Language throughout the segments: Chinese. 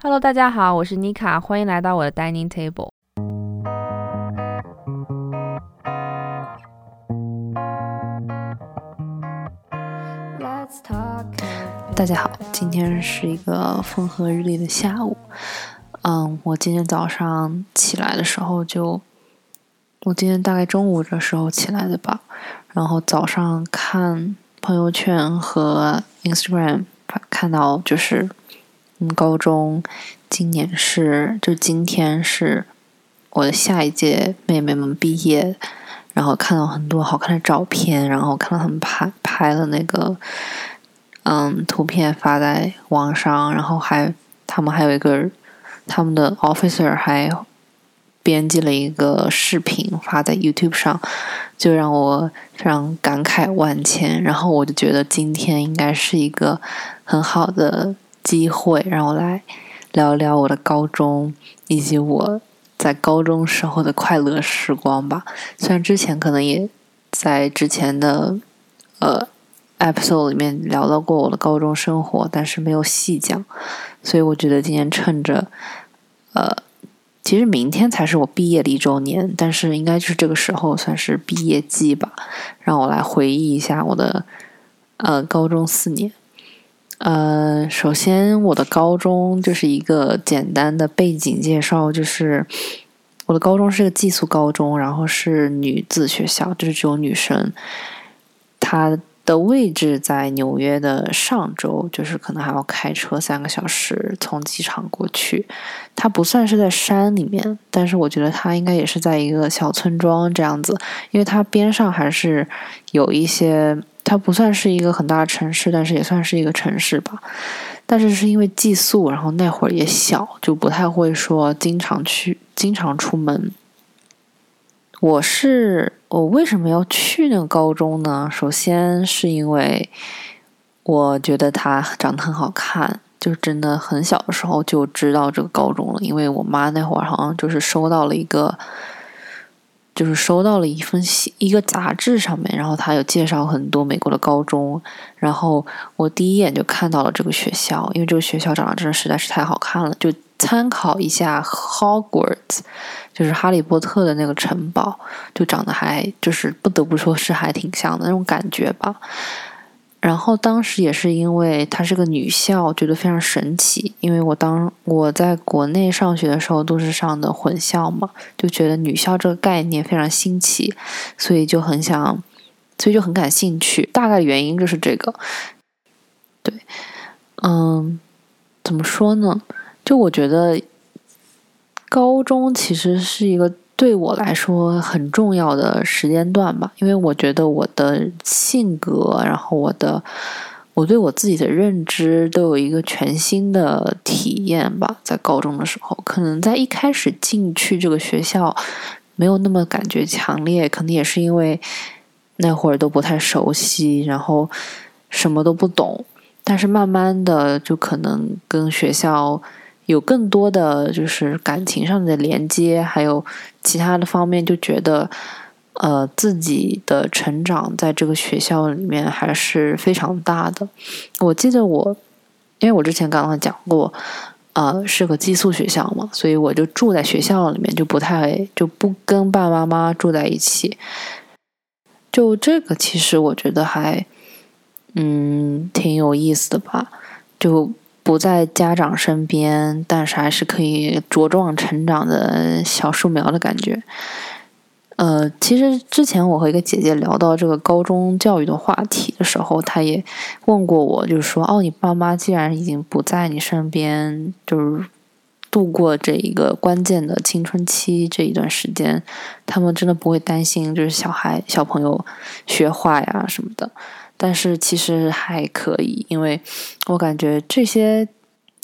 Hello，大家好，我是妮卡，欢迎来到我的 dining table。大家好，今天是一个风和日丽的下午。嗯，我今天早上起来的时候就，我今天大概中午的时候起来的吧。然后早上看朋友圈和 Instagram，看到就是。嗯，高中今年是，就今天是我的下一届妹妹们毕业，然后看到很多好看的照片，然后看到他们拍拍了那个，嗯，图片发在网上，然后还他们还有一个他们的 officer 还编辑了一个视频发在 YouTube 上，就让我非常感慨万千，然后我就觉得今天应该是一个很好的。机会让我来聊聊我的高中以及我在高中时候的快乐时光吧。虽然之前可能也在之前的呃 episode 里面聊到过我的高中生活，但是没有细讲，所以我觉得今天趁着呃，其实明天才是我毕业的一周年，但是应该就是这个时候算是毕业季吧，让我来回忆一下我的呃高中四年。呃，首先我的高中就是一个简单的背景介绍，就是我的高中是个寄宿高中，然后是女子学校，就是只有女生。它的位置在纽约的上周，就是可能还要开车三个小时从机场过去。它不算是在山里面，但是我觉得它应该也是在一个小村庄这样子，因为它边上还是有一些。它不算是一个很大的城市，但是也算是一个城市吧。但是是因为寄宿，然后那会儿也小，就不太会说经常去、经常出门。我是我为什么要去那个高中呢？首先是因为我觉得它长得很好看，就真的很小的时候就知道这个高中了，因为我妈那会儿好像就是收到了一个。就是收到了一份信，一个杂志上面，然后他有介绍很多美国的高中，然后我第一眼就看到了这个学校，因为这个学校长得真的实在是太好看了，就参考一下 Hogwarts，就是哈利波特的那个城堡，就长得还就是不得不说是还挺像的那种感觉吧。然后当时也是因为它是个女校，觉得非常神奇。因为我当我在国内上学的时候都是上的混校嘛，就觉得女校这个概念非常新奇，所以就很想，所以就很感兴趣。大概原因就是这个。对，嗯，怎么说呢？就我觉得高中其实是一个。对我来说很重要的时间段吧，因为我觉得我的性格，然后我的我对我自己的认知都有一个全新的体验吧。在高中的时候，可能在一开始进去这个学校没有那么感觉强烈，可能也是因为那会儿都不太熟悉，然后什么都不懂。但是慢慢的，就可能跟学校。有更多的就是感情上的连接，还有其他的方面，就觉得呃自己的成长在这个学校里面还是非常大的。我记得我，因为我之前刚刚讲过，呃是个寄宿学校嘛，所以我就住在学校里面，就不太就不跟爸爸妈妈住在一起。就这个，其实我觉得还嗯挺有意思的吧，就。不在家长身边，但是还是可以茁壮成长的小树苗的感觉。呃，其实之前我和一个姐姐聊到这个高中教育的话题的时候，她也问过我，就是说，哦，你爸妈既然已经不在你身边，就是度过这一个关键的青春期这一段时间，他们真的不会担心，就是小孩小朋友学坏呀什么的。但是其实还可以，因为我感觉这些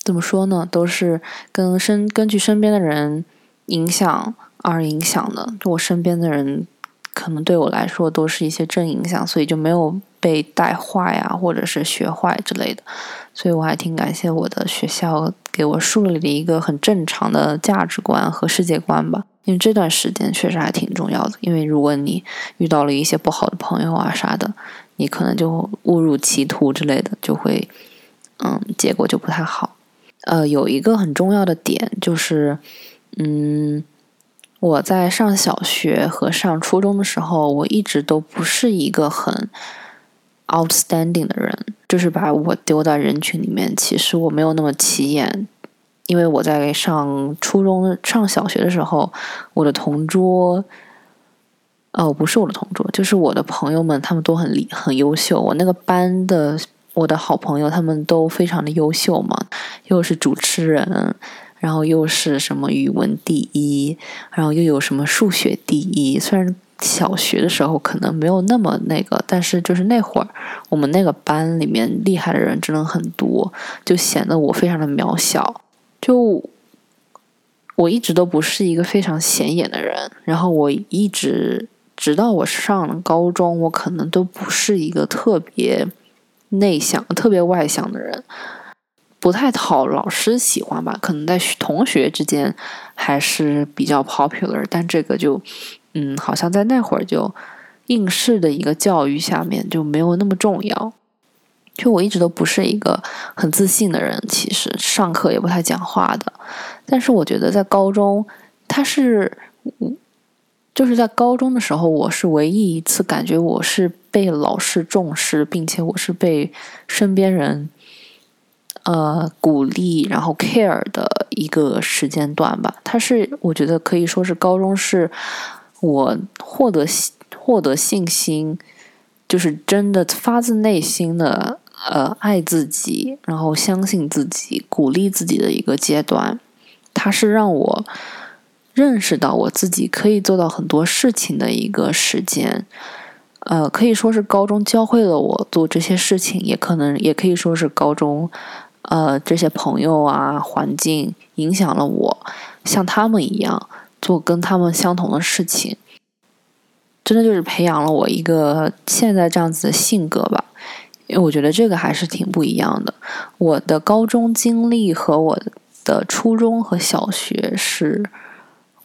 怎么说呢，都是跟身根据身边的人影响而影响的。我身边的人可能对我来说都是一些正影响，所以就没有被带坏呀，或者是学坏之类的。所以我还挺感谢我的学校给我树立了一个很正常的价值观和世界观吧。因为这段时间确实还挺重要的，因为如果你遇到了一些不好的朋友啊啥的。你可能就误入歧途之类的，就会，嗯，结果就不太好。呃，有一个很重要的点就是，嗯，我在上小学和上初中的时候，我一直都不是一个很 outstanding 的人，就是把我丢到人群里面，其实我没有那么起眼，因为我在上初中、上小学的时候，我的同桌，哦，不是我的同桌，就是我的朋友们，他们都很厉很优秀，我那个班的。我的好朋友他们都非常的优秀嘛，又是主持人，然后又是什么语文第一，然后又有什么数学第一。虽然小学的时候可能没有那么那个，但是就是那会儿我们那个班里面厉害的人真的很多，就显得我非常的渺小。就我一直都不是一个非常显眼的人，然后我一直直到我上了高中，我可能都不是一个特别。内向、特别外向的人，不太讨老师喜欢吧？可能在同学之间还是比较 popular，但这个就，嗯，好像在那会儿就应试的一个教育下面就没有那么重要。就我一直都不是一个很自信的人，其实上课也不太讲话的。但是我觉得在高中，他是。就是在高中的时候，我是唯一一次感觉我是被老师重视，并且我是被身边人呃鼓励，然后 care 的一个时间段吧。它是我觉得可以说是高中是我获得获得信心，就是真的发自内心的呃爱自己，然后相信自己，鼓励自己的一个阶段。它是让我。认识到我自己可以做到很多事情的一个时间，呃，可以说是高中教会了我做这些事情，也可能也可以说是高中，呃，这些朋友啊，环境影响了我，像他们一样做跟他们相同的事情，真的就是培养了我一个现在这样子的性格吧。因为我觉得这个还是挺不一样的。我的高中经历和我的初中和小学是。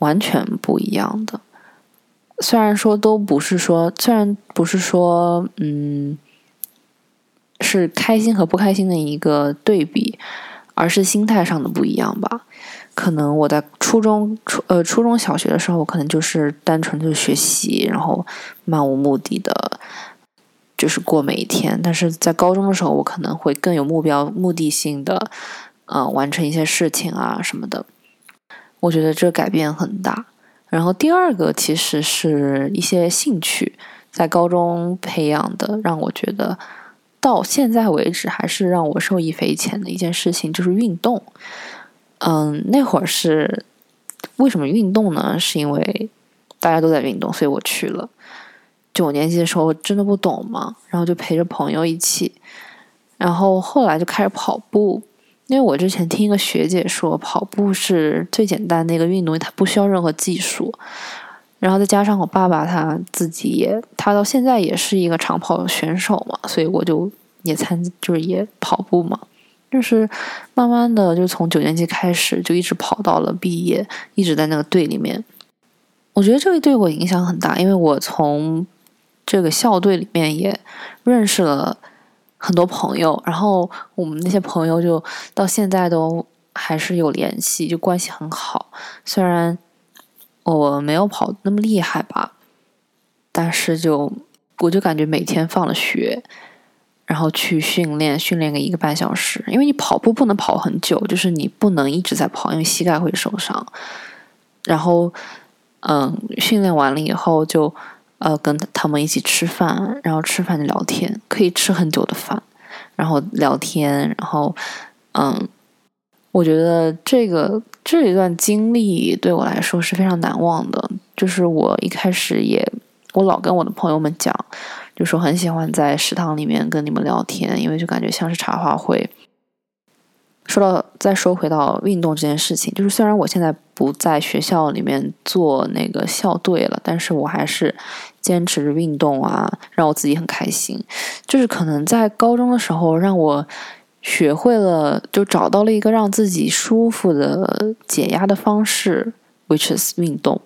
完全不一样的，虽然说都不是说，虽然不是说，嗯，是开心和不开心的一个对比，而是心态上的不一样吧。可能我在初中、初呃初中小学的时候，可能就是单纯的学习，然后漫无目的的，就是过每一天。但是在高中的时候，我可能会更有目标、目的性的，呃，完成一些事情啊什么的。我觉得这改变很大。然后第二个其实是一些兴趣，在高中培养的，让我觉得到现在为止还是让我受益匪浅的一件事情，就是运动。嗯，那会儿是为什么运动呢？是因为大家都在运动，所以我去了。九年级的时候真的不懂嘛，然后就陪着朋友一起，然后后来就开始跑步。因为我之前听一个学姐说，跑步是最简单的一个运动，它不需要任何技术。然后再加上我爸爸他自己也，他到现在也是一个长跑选手嘛，所以我就也参，就是也跑步嘛。就是慢慢的，就从九年级开始，就一直跑到了毕业，一直在那个队里面。我觉得这个对我影响很大，因为我从这个校队里面也认识了。很多朋友，然后我们那些朋友就到现在都还是有联系，就关系很好。虽然我没有跑那么厉害吧，但是就我就感觉每天放了学，然后去训练，训练个一个半小时。因为你跑步不能跑很久，就是你不能一直在跑，因为膝盖会受伤。然后，嗯，训练完了以后就。呃，跟他们一起吃饭，然后吃饭就聊天，可以吃很久的饭，然后聊天，然后，嗯，我觉得这个这一段经历对我来说是非常难忘的。就是我一开始也，我老跟我的朋友们讲，就说很喜欢在食堂里面跟你们聊天，因为就感觉像是茶话会。说到再说回到运动这件事情，就是虽然我现在不在学校里面做那个校队了，但是我还是坚持运动啊，让我自己很开心。就是可能在高中的时候，让我学会了，就找到了一个让自己舒服的解压的方式，which is 运动。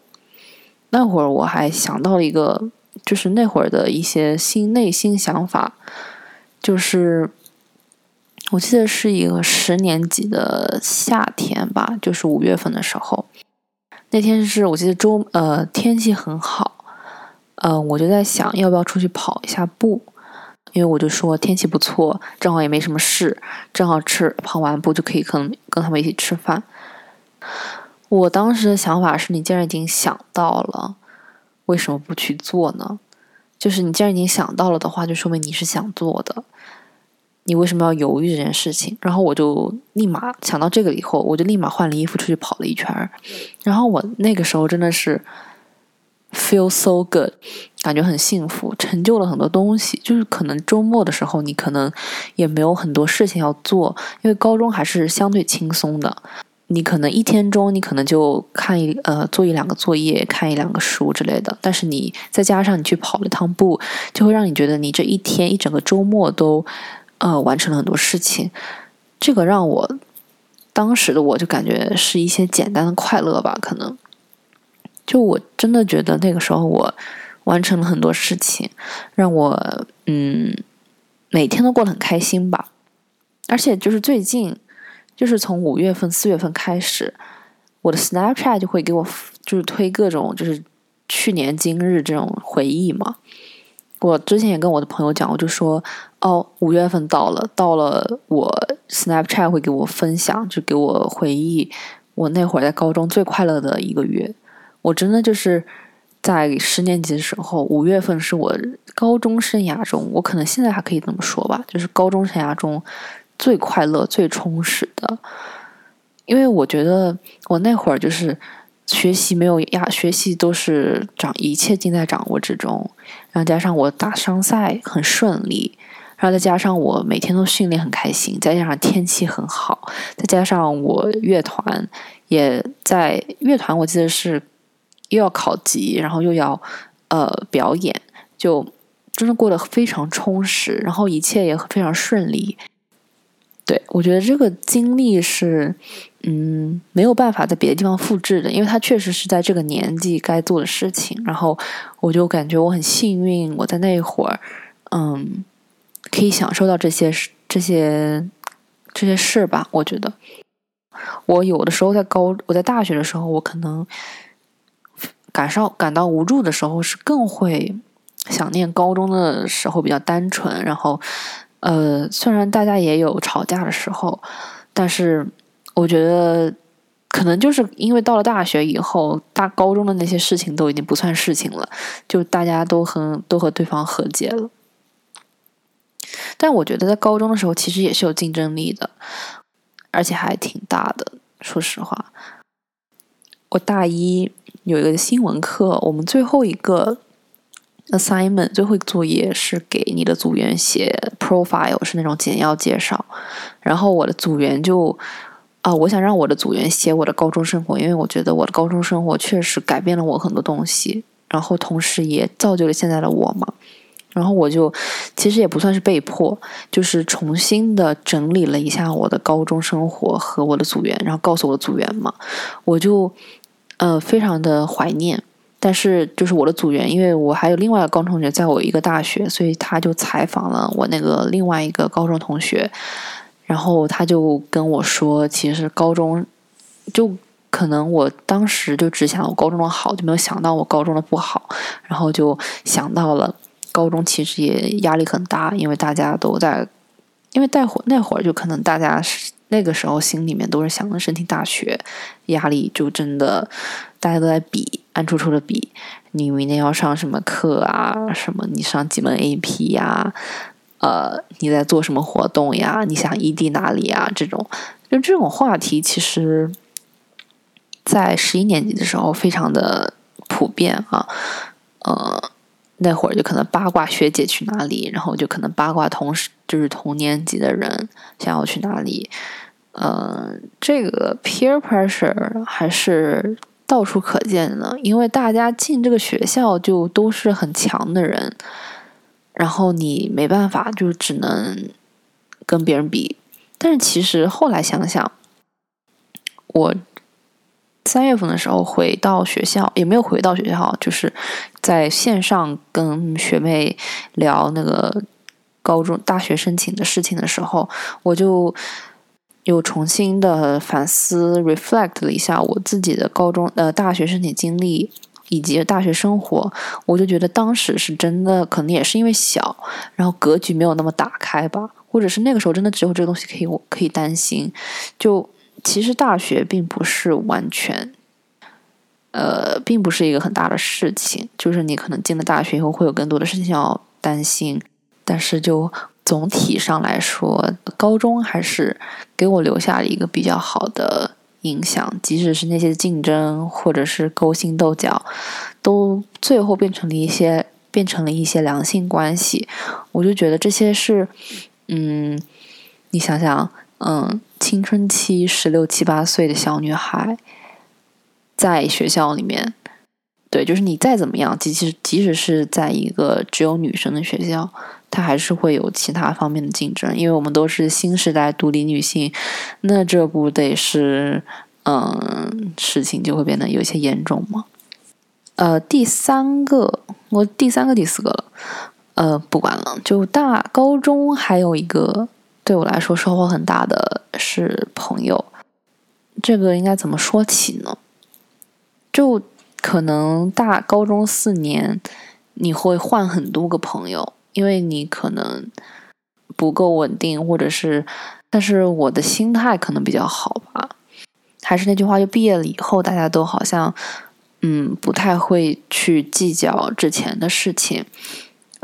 那会儿我还想到了一个，就是那会儿的一些心内心想法，就是。我记得是一个十年级的夏天吧，就是五月份的时候。那天是我记得周呃天气很好，呃我就在想要不要出去跑一下步，因为我就说天气不错，正好也没什么事，正好吃跑完步就可以跟跟他们一起吃饭。我当时的想法是你既然已经想到了，为什么不去做呢？就是你既然已经想到了的话，就说明你是想做的。你为什么要犹豫这件事情？然后我就立马想到这个以后，我就立马换了衣服出去跑了一圈儿。然后我那个时候真的是 feel so good，感觉很幸福，成就了很多东西。就是可能周末的时候，你可能也没有很多事情要做，因为高中还是相对轻松的。你可能一天中，你可能就看一呃做一两个作业，看一两个书之类的。但是你再加上你去跑了一趟步，就会让你觉得你这一天一整个周末都。呃，完成了很多事情，这个让我当时的我就感觉是一些简单的快乐吧。可能就我真的觉得那个时候我完成了很多事情，让我嗯每天都过得很开心吧。而且就是最近，就是从五月份、四月份开始，我的 Snapchat 就会给我就是推各种就是去年今日这种回忆嘛。我之前也跟我的朋友讲，我就说，哦，五月份到了，到了，我 Snapchat 会给我分享，就给我回忆我那会儿在高中最快乐的一个月。我真的就是在十年级的时候，五月份是我高中生涯中，我可能现在还可以这么说吧，就是高中生涯中最快乐、最充实的。因为我觉得我那会儿就是学习没有压，学习都是掌一切尽在掌握之中。然后加上我打商赛很顺利，然后再加上我每天都训练很开心，再加上天气很好，再加上我乐团也在乐团，我记得是又要考级，然后又要呃表演，就真的过得非常充实，然后一切也非常顺利。对我觉得这个经历是。嗯，没有办法在别的地方复制的，因为他确实是在这个年纪该做的事情。然后我就感觉我很幸运，我在那会儿，嗯，可以享受到这些这些这些事吧。我觉得，我有的时候在高，我在大学的时候，我可能感受感到无助的时候，是更会想念高中的时候比较单纯。然后，呃，虽然大家也有吵架的时候，但是。我觉得可能就是因为到了大学以后，大高中的那些事情都已经不算事情了，就大家都和都和对方和解了。但我觉得在高中的时候，其实也是有竞争力的，而且还挺大的。说实话，我大一有一个新闻课，我们最后一个 assignment 最后一个作业是给你的组员写 profile，是那种简要介绍，然后我的组员就。啊，我想让我的组员写我的高中生活，因为我觉得我的高中生活确实改变了我很多东西，然后同时也造就了现在的我嘛。然后我就其实也不算是被迫，就是重新的整理了一下我的高中生活和我的组员，然后告诉我的组员嘛，我就呃非常的怀念。但是就是我的组员，因为我还有另外一个高中同学在我一个大学，所以他就采访了我那个另外一个高中同学。然后他就跟我说，其实高中就可能我当时就只想我高中的好，就没有想到我高中的不好。然后就想到了高中其实也压力很大，因为大家都在，因为那会那会儿就可能大家是那个时候心里面都是想着申请大学，压力就真的大家都在比，暗戳戳的比，你明天要上什么课啊？什么你上几门 AP 呀？呃，你在做什么活动呀？你想异地哪里呀？这种就这种话题，其实，在十一年级的时候非常的普遍啊。呃，那会儿就可能八卦学姐去哪里，然后就可能八卦同时就是同年级的人想要去哪里。呃，这个 peer pressure 还是到处可见的，因为大家进这个学校就都是很强的人。然后你没办法，就只能跟别人比。但是其实后来想想，我三月份的时候回到学校，也没有回到学校，就是在线上跟学妹聊那个高中、大学申请的事情的时候，我就又重新的反思、reflect 了一下我自己的高中、呃大学申请经历以及大学生活。我就觉得当时是真的，可能也是因为小，然后格局没有那么打开吧，或者是那个时候真的只有这个东西可以我可以担心。就其实大学并不是完全。呃，并不是一个很大的事情，就是你可能进了大学以后会有更多的事情要担心，但是就总体上来说，高中还是给我留下了一个比较好的影响，即使是那些竞争或者是勾心斗角，都最后变成了一些变成了一些良性关系，我就觉得这些是，嗯，你想想，嗯，青春期十六七八岁的小女孩。在学校里面，对，就是你再怎么样，即使即使是在一个只有女生的学校，她还是会有其他方面的竞争，因为我们都是新时代独立女性，那这不得是，嗯，事情就会变得有些严重吗？呃，第三个，我第三个第四个了，呃，不管了，就大高中还有一个对我来说收获很大的是朋友，这个应该怎么说起呢？就可能大高中四年，你会换很多个朋友，因为你可能不够稳定，或者是，但是我的心态可能比较好吧。还是那句话，就毕业了以后，大家都好像，嗯，不太会去计较之前的事情。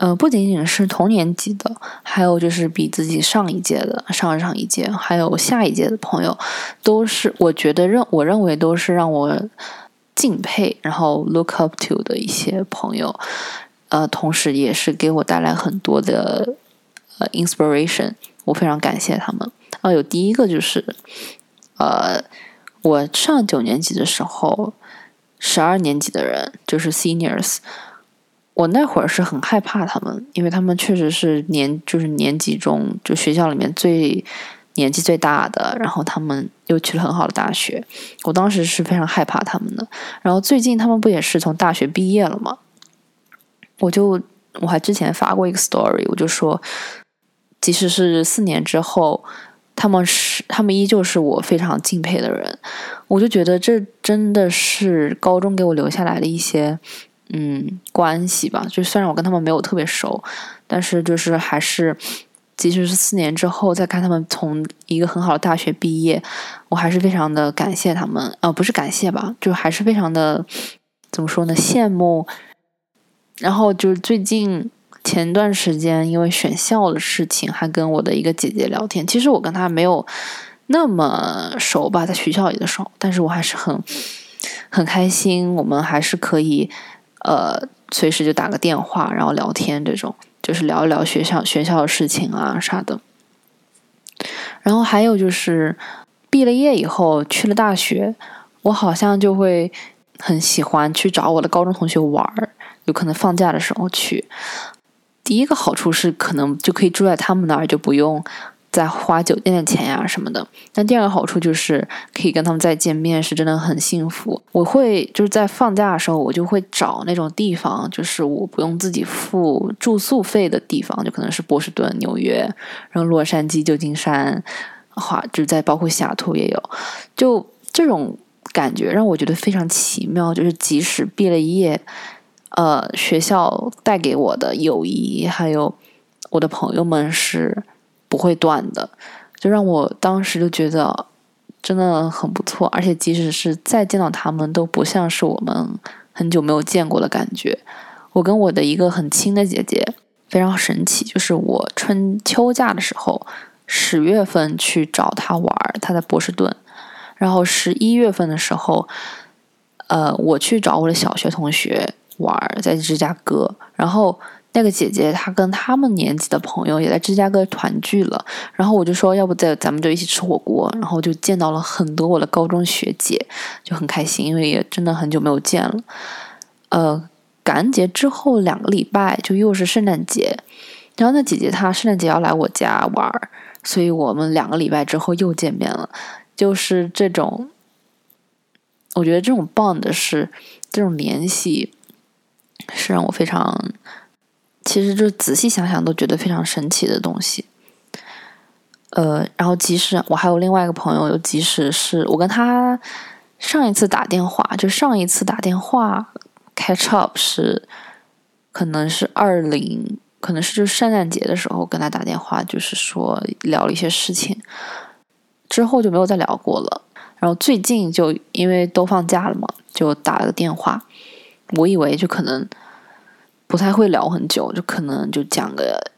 呃，不仅仅是同年级的，还有就是比自己上一届的、上上一届，还有下一届的朋友，都是我觉得认我认为都是让我。敬佩，然后 look up to 的一些朋友，呃，同时也是给我带来很多的呃 inspiration，我非常感谢他们。啊，有第一个就是，呃，我上九年级的时候，十二年级的人就是 seniors，我那会儿是很害怕他们，因为他们确实是年就是年级中就学校里面最。年纪最大的，然后他们又去了很好的大学，我当时是非常害怕他们的。然后最近他们不也是从大学毕业了吗？我就我还之前发过一个 story，我就说，即使是四年之后，他们是他们依旧是我非常敬佩的人。我就觉得这真的是高中给我留下来的一些嗯关系吧。就虽然我跟他们没有特别熟，但是就是还是。即使是四年之后再看他们从一个很好的大学毕业，我还是非常的感谢他们。呃，不是感谢吧，就还是非常的怎么说呢？羡慕。然后就是最近前段时间因为选校的事情，还跟我的一个姐姐聊天。其实我跟她没有那么熟吧，在学校里的时候，但是我还是很很开心。我们还是可以呃随时就打个电话，然后聊天这种。就是聊一聊学校学校的事情啊啥的，然后还有就是毕了业以后去了大学，我好像就会很喜欢去找我的高中同学玩儿，有可能放假的时候去。第一个好处是可能就可以住在他们那儿，就不用。在花酒店的钱呀什么的，但第二个好处就是可以跟他们再见面，是真的很幸福。我会就是在放假的时候，我就会找那种地方，就是我不用自己付住宿费的地方，就可能是波士顿、纽约，然后洛杉矶、旧金山，话就在包括西雅图也有。就这种感觉让我觉得非常奇妙，就是即使毕了业，呃，学校带给我的友谊，还有我的朋友们是。不会断的，就让我当时就觉得真的很不错，而且即使是再见到他们，都不像是我们很久没有见过的感觉。我跟我的一个很亲的姐姐非常神奇，就是我春秋假的时候，十月份去找她玩，她在波士顿，然后十一月份的时候，呃，我去找我的小学同学玩，在芝加哥，然后。那个姐姐她跟他们年级的朋友也在芝加哥团聚了，然后我就说要不在咱们就一起吃火锅，然后就见到了很多我的高中学姐，就很开心，因为也真的很久没有见了。呃，感恩节之后两个礼拜就又是圣诞节，然后那姐姐她圣诞节要来我家玩，所以我们两个礼拜之后又见面了，就是这种，我觉得这种 bond 是这种联系是让我非常。其实就仔细想想都觉得非常神奇的东西。呃，然后即使我还有另外一个朋友，即使是我跟他上一次打电话，就上一次打电话 catch up 是可能是二零，可能是就是圣诞节的时候跟他打电话，就是说聊了一些事情，之后就没有再聊过了。然后最近就因为都放假了嘛，就打了个电话。我以为就可能不太会聊很久，就可能就讲个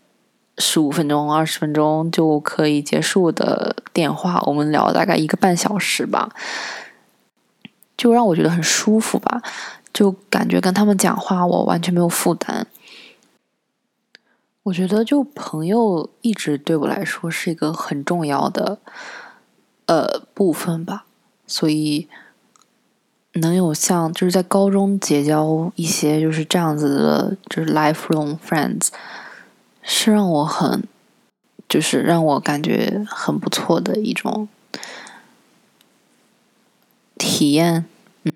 十五分钟、二十分钟就可以结束的电话。我们聊了大概一个半小时吧，就让我觉得很舒服吧，就感觉跟他们讲话我完全没有负担。我觉得就朋友一直对我来说是一个很重要的呃部分吧。所以，能有像就是在高中结交一些就是这样子的，就是 lifelong friends，是让我很，就是让我感觉很不错的一种体验。嗯，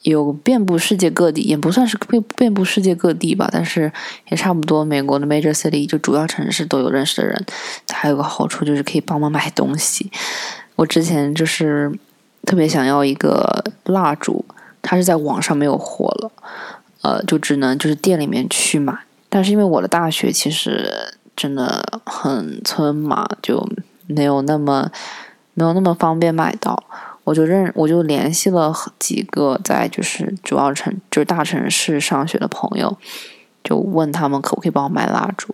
有遍布世界各地，也不算是遍遍布世界各地吧，但是也差不多。美国的 major city 就主要城市都有认识的人，还有个好处就是可以帮忙买东西。我之前就是特别想要一个蜡烛，它是在网上没有货了，呃，就只能就是店里面去买。但是因为我的大学其实真的很村嘛，就没有那么没有那么方便买到。我就认我就联系了几个在就是主要城就是大城市上学的朋友，就问他们可不可以帮我买蜡烛。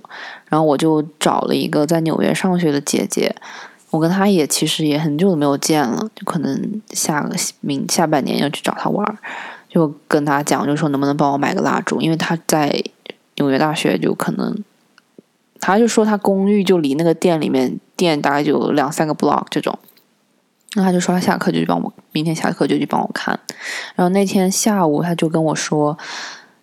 然后我就找了一个在纽约上学的姐姐。我跟他也其实也很久都没有见了，就可能下个明下半年要去找他玩儿，就跟他讲，就说能不能帮我买个蜡烛，因为他在纽约大学，就可能他就说他公寓就离那个店里面店大概就两三个 block 这种，那他就说他下课就去帮我，明天下课就去帮我看，然后那天下午他就跟我说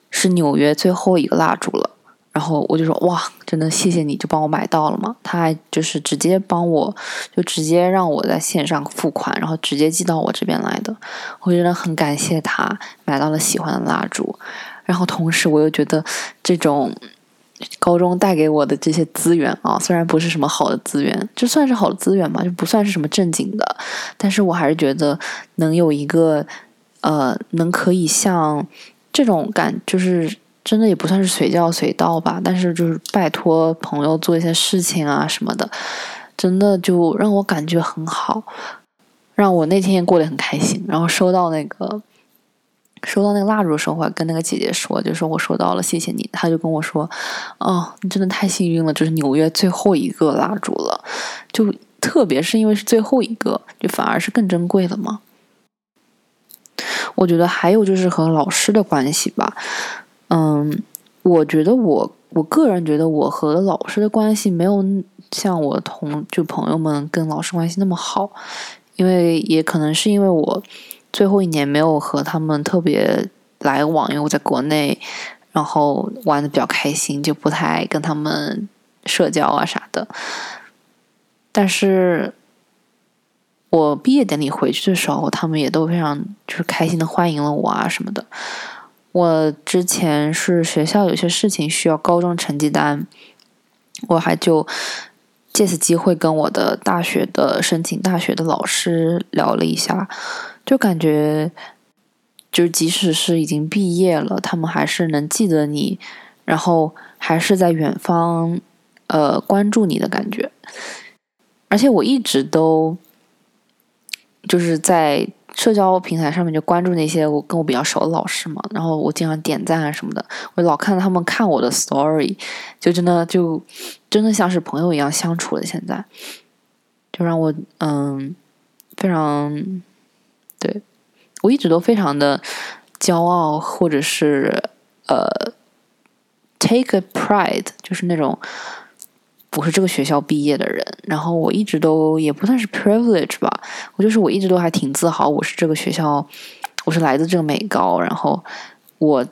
是纽约最后一个蜡烛了。然后我就说哇，真的谢谢你，就帮我买到了嘛。他还就是直接帮我，就直接让我在线上付款，然后直接寄到我这边来的。我真的很感谢他买到了喜欢的蜡烛。然后同时我又觉得这种高中带给我的这些资源啊，虽然不是什么好的资源，就算是好的资源嘛，就不算是什么正经的，但是我还是觉得能有一个呃，能可以像这种感就是。真的也不算是随叫随到吧，但是就是拜托朋友做一些事情啊什么的，真的就让我感觉很好，让我那天也过得很开心。然后收到那个收到那个蜡烛的时候，我还跟那个姐姐说，就说我收到了，谢谢你。她就跟我说：“哦，你真的太幸运了，就是纽约最后一个蜡烛了，就特别是因为是最后一个，就反而是更珍贵了嘛。”我觉得还有就是和老师的关系吧。嗯，我觉得我我个人觉得我和老师的关系没有像我同就朋友们跟老师关系那么好，因为也可能是因为我最后一年没有和他们特别来往，因为我在国内，然后玩的比较开心，就不太跟他们社交啊啥的。但是我毕业典礼回去的时候，他们也都非常就是开心的欢迎了我啊什么的。我之前是学校有些事情需要高中成绩单，我还就借此机会跟我的大学的申请大学的老师聊了一下，就感觉就是即使是已经毕业了，他们还是能记得你，然后还是在远方呃关注你的感觉，而且我一直都就是在。社交平台上面就关注那些我跟我比较熟的老师嘛，然后我经常点赞啊什么的，我老看到他们看我的 story，就真的就真的像是朋友一样相处了。现在就让我嗯非常对我一直都非常的骄傲，或者是呃 take a pride，就是那种。我是这个学校毕业的人，然后我一直都也不算是 privilege 吧，我就是我一直都还挺自豪，我是这个学校，我是来自这个美高，然后我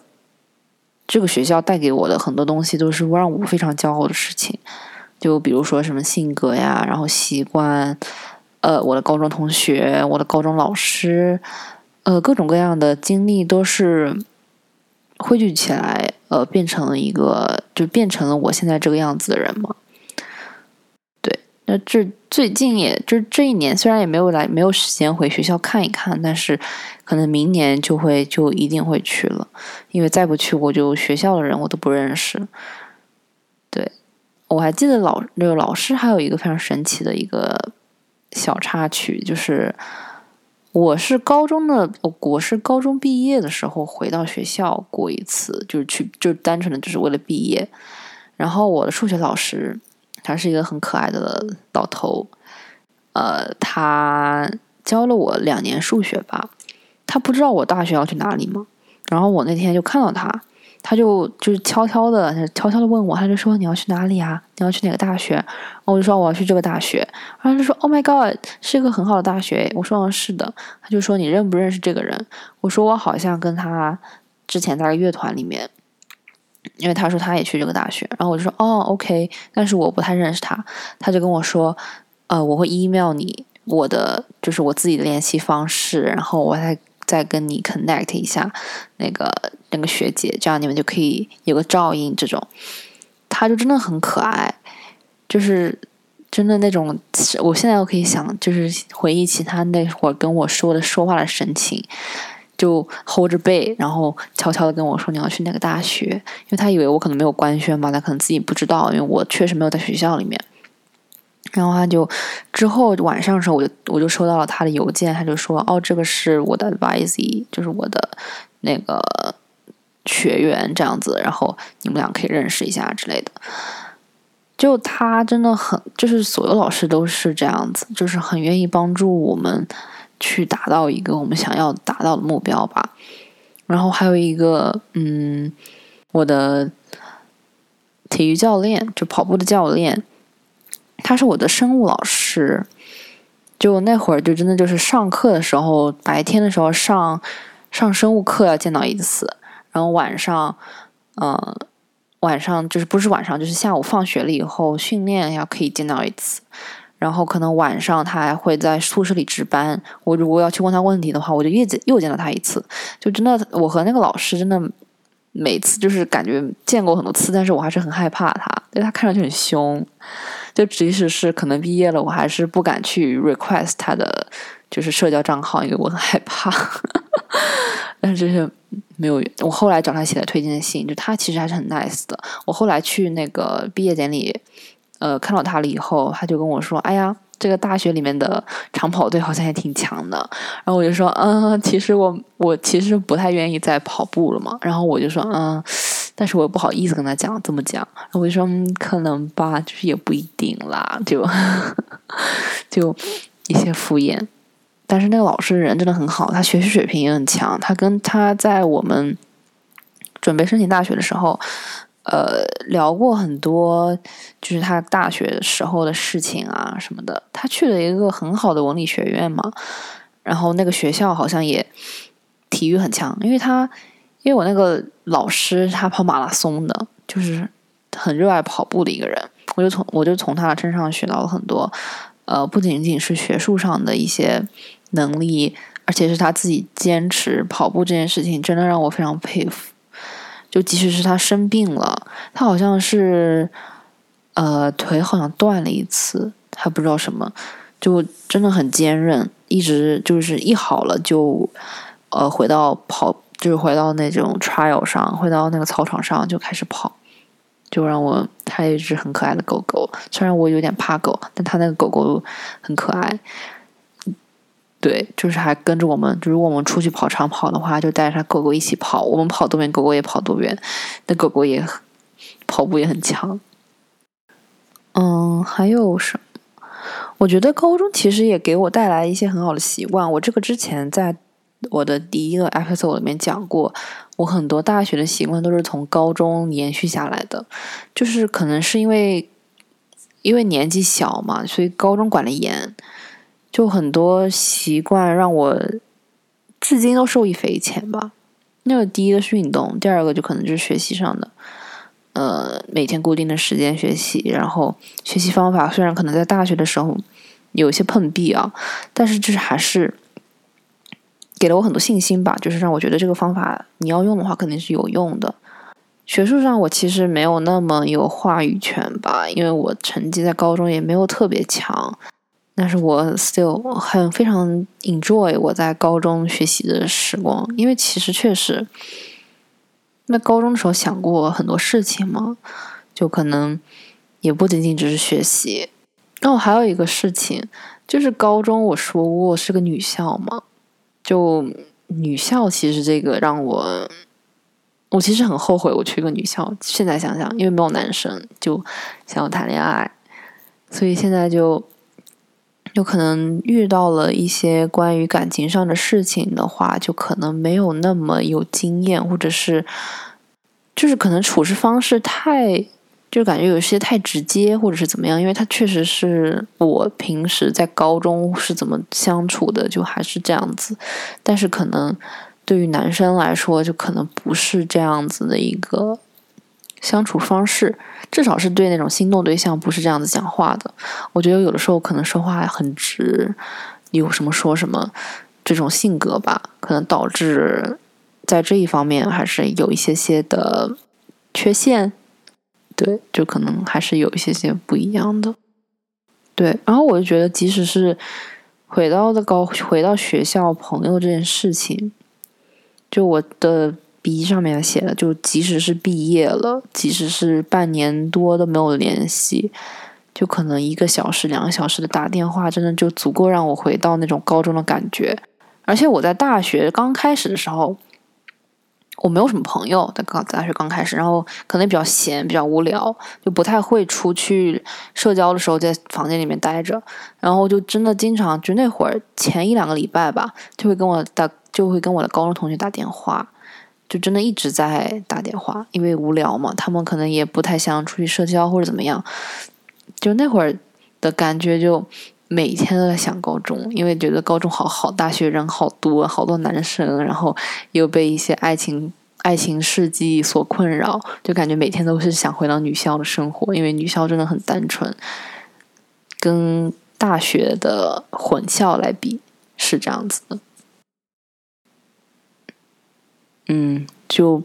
这个学校带给我的很多东西都是让我非常骄傲的事情，就比如说什么性格呀，然后习惯，呃，我的高中同学，我的高中老师，呃，各种各样的经历都是汇聚起来，呃，变成了一个，就变成了我现在这个样子的人嘛。那这最近也就这一年，虽然也没有来，没有时间回学校看一看，但是可能明年就会就一定会去了，因为再不去，我就学校的人我都不认识。对，我还记得老那个老师还有一个非常神奇的一个小插曲，就是。我是高中的，我是高中毕业的时候回到学校过一次，就是去，就单纯的就是为了毕业。然后我的数学老师，他是一个很可爱的老头，呃，他教了我两年数学吧。他不知道我大学要去哪里吗？然后我那天就看到他。他就就是悄悄的，悄悄的问我，他就说你要去哪里啊？你要去哪个大学？然后我就说我要去这个大学。然后他说 Oh my God，是一个很好的大学。我说是的。他就说你认不认识这个人？我说我好像跟他之前在乐团里面，因为他说他也去这个大学。然后我就说哦 OK，但是我不太认识他。他就跟我说，呃，我会 email 你我的就是我自己的联系方式，然后我再。再跟你 connect 一下，那个那个学姐，这样你们就可以有个照应。这种，他就真的很可爱，就是真的那种。我现在我可以想，就是回忆起他那会儿跟我说的说话的神情，就 hold 着背，然后悄悄的跟我说你要去那个大学，因为他以为我可能没有官宣吧，他可能自己不知道，因为我确实没有在学校里面。然后他就之后晚上的时候，我就我就收到了他的邮件，他就说：“哦，这个是我的 advisee，就是我的那个学员这样子，然后你们俩可以认识一下之类的。”就他真的很，就是所有老师都是这样子，就是很愿意帮助我们去达到一个我们想要达到的目标吧。然后还有一个，嗯，我的体育教练，就跑步的教练。他是我的生物老师，就那会儿就真的就是上课的时候，白天的时候上上生物课要见到一次，然后晚上，嗯，晚上就是不是晚上就是下午放学了以后训练要可以见到一次，然后可能晚上他还会在宿舍里值班，我如果要去问他问题的话，我就又见又见到他一次，就真的我和那个老师真的每次就是感觉见过很多次，但是我还是很害怕他，因为他看上去很凶。就即使是可能毕业了，我还是不敢去 request 他的就是社交账号，因为我很害怕。但是就是没有，我后来找他写的推荐信，就他其实还是很 nice 的。我后来去那个毕业典礼，呃，看到他了以后，他就跟我说：“哎呀。”这个大学里面的长跑队好像也挺强的，然后我就说，嗯，其实我我其实不太愿意再跑步了嘛，然后我就说，嗯，但是我又不好意思跟他讲这么讲，我就说，嗯，可能吧，就是也不一定啦，就 就一些敷衍，但是那个老师人真的很好，他学习水平也很强，他跟他在我们准备申请大学的时候。呃，聊过很多，就是他大学时候的事情啊什么的。他去了一个很好的文理学院嘛，然后那个学校好像也体育很强，因为他因为我那个老师他跑马拉松的，就是很热爱跑步的一个人。我就从我就从他身上学到了很多，呃，不仅仅是学术上的一些能力，而且是他自己坚持跑步这件事情，真的让我非常佩服。就即使是他生病了，他好像是，呃，腿好像断了一次，还不知道什么，就真的很坚韧，一直就是一好了就，呃，回到跑，就是回到那种 trial 上，回到那个操场上就开始跑，就让我，他一只很可爱的狗狗，虽然我有点怕狗，但他那个狗狗很可爱。对，就是还跟着我们，就如果我们出去跑长跑的话，就带着狗狗一起跑。我们跑多远，狗狗也跑多远。那狗狗也跑步也很强。嗯，还有什么？我觉得高中其实也给我带来一些很好的习惯。我这个之前在我的第一个 episode 里面讲过，我很多大学的习惯都是从高中延续下来的。就是可能是因为因为年纪小嘛，所以高中管的严。就很多习惯让我至今都受益匪浅吧。那个第一个是运动，第二个就可能就是学习上的，呃，每天固定的时间学习，然后学习方法虽然可能在大学的时候有一些碰壁啊，但是就是还是给了我很多信心吧，就是让我觉得这个方法你要用的话肯定是有用的。学术上我其实没有那么有话语权吧，因为我成绩在高中也没有特别强，但是我 still 很非常 enjoy 我在高中学习的时光，因为其实确实，那高中的时候想过很多事情嘛，就可能也不仅仅只是学习。那我还有一个事情，就是高中我说过是个女校嘛，就女校其实这个让我。我其实很后悔我去个女校，现在想想，因为没有男生，就想要谈恋爱，所以现在就就可能遇到了一些关于感情上的事情的话，就可能没有那么有经验，或者是就是可能处事方式太，就感觉有些太直接，或者是怎么样，因为他确实是我平时在高中是怎么相处的，就还是这样子，但是可能。对于男生来说，就可能不是这样子的一个相处方式，至少是对那种心动对象不是这样子讲话的。我觉得有的时候可能说话很直，有什么说什么，这种性格吧，可能导致在这一方面还是有一些些的缺陷。对，就可能还是有一些些不一样的。对，然后我就觉得，即使是回到的高，回到学校朋友这件事情。就我的笔记上面写的，就即使是毕业了，即使是半年多都没有联系，就可能一个小时、两个小时的打电话，真的就足够让我回到那种高中的感觉。而且我在大学刚开始的时候，我没有什么朋友，在刚大学刚开始，然后可能比较闲、比较无聊，就不太会出去社交的时候，在房间里面待着，然后就真的经常就那会儿前一两个礼拜吧，就会跟我的。就会跟我的高中同学打电话，就真的一直在打电话，因为无聊嘛。他们可能也不太想出去社交或者怎么样。就那会儿的感觉，就每天都在想高中，因为觉得高中好好，大学人好多，好多男生，然后又被一些爱情爱情事迹所困扰，就感觉每天都是想回到女校的生活，因为女校真的很单纯，跟大学的混校来比是这样子的。嗯，就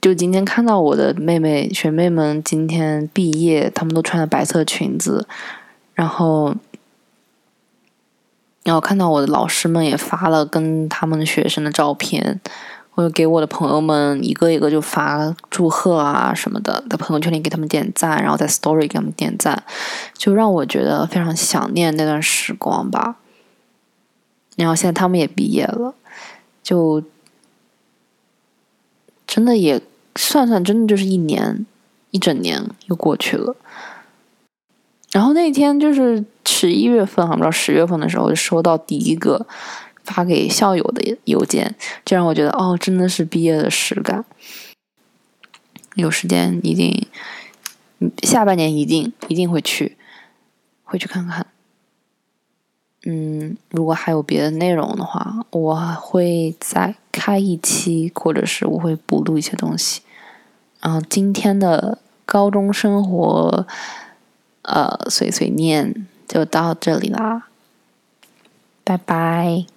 就今天看到我的妹妹学妹们今天毕业，她们都穿着白色裙子，然后然后看到我的老师们也发了跟他们学生的照片，我就给我的朋友们一个一个就发祝贺啊什么的，在朋友圈里给他们点赞，然后在 Story 给他们点赞，就让我觉得非常想念那段时光吧。然后现在他们也毕业了，就。真的也算算，真的就是一年，一整年又过去了。然后那天就是十一月份，不知道十月份的时候，就收到第一个发给校友的邮件，就让我觉得哦，真的是毕业的实感。有时间一定，下半年一定一定会去，会去看看。嗯，如果还有别的内容的话，我会再开一期，或者是我会补录一些东西。然后今天的高中生活，呃，碎碎念就到这里啦，拜拜。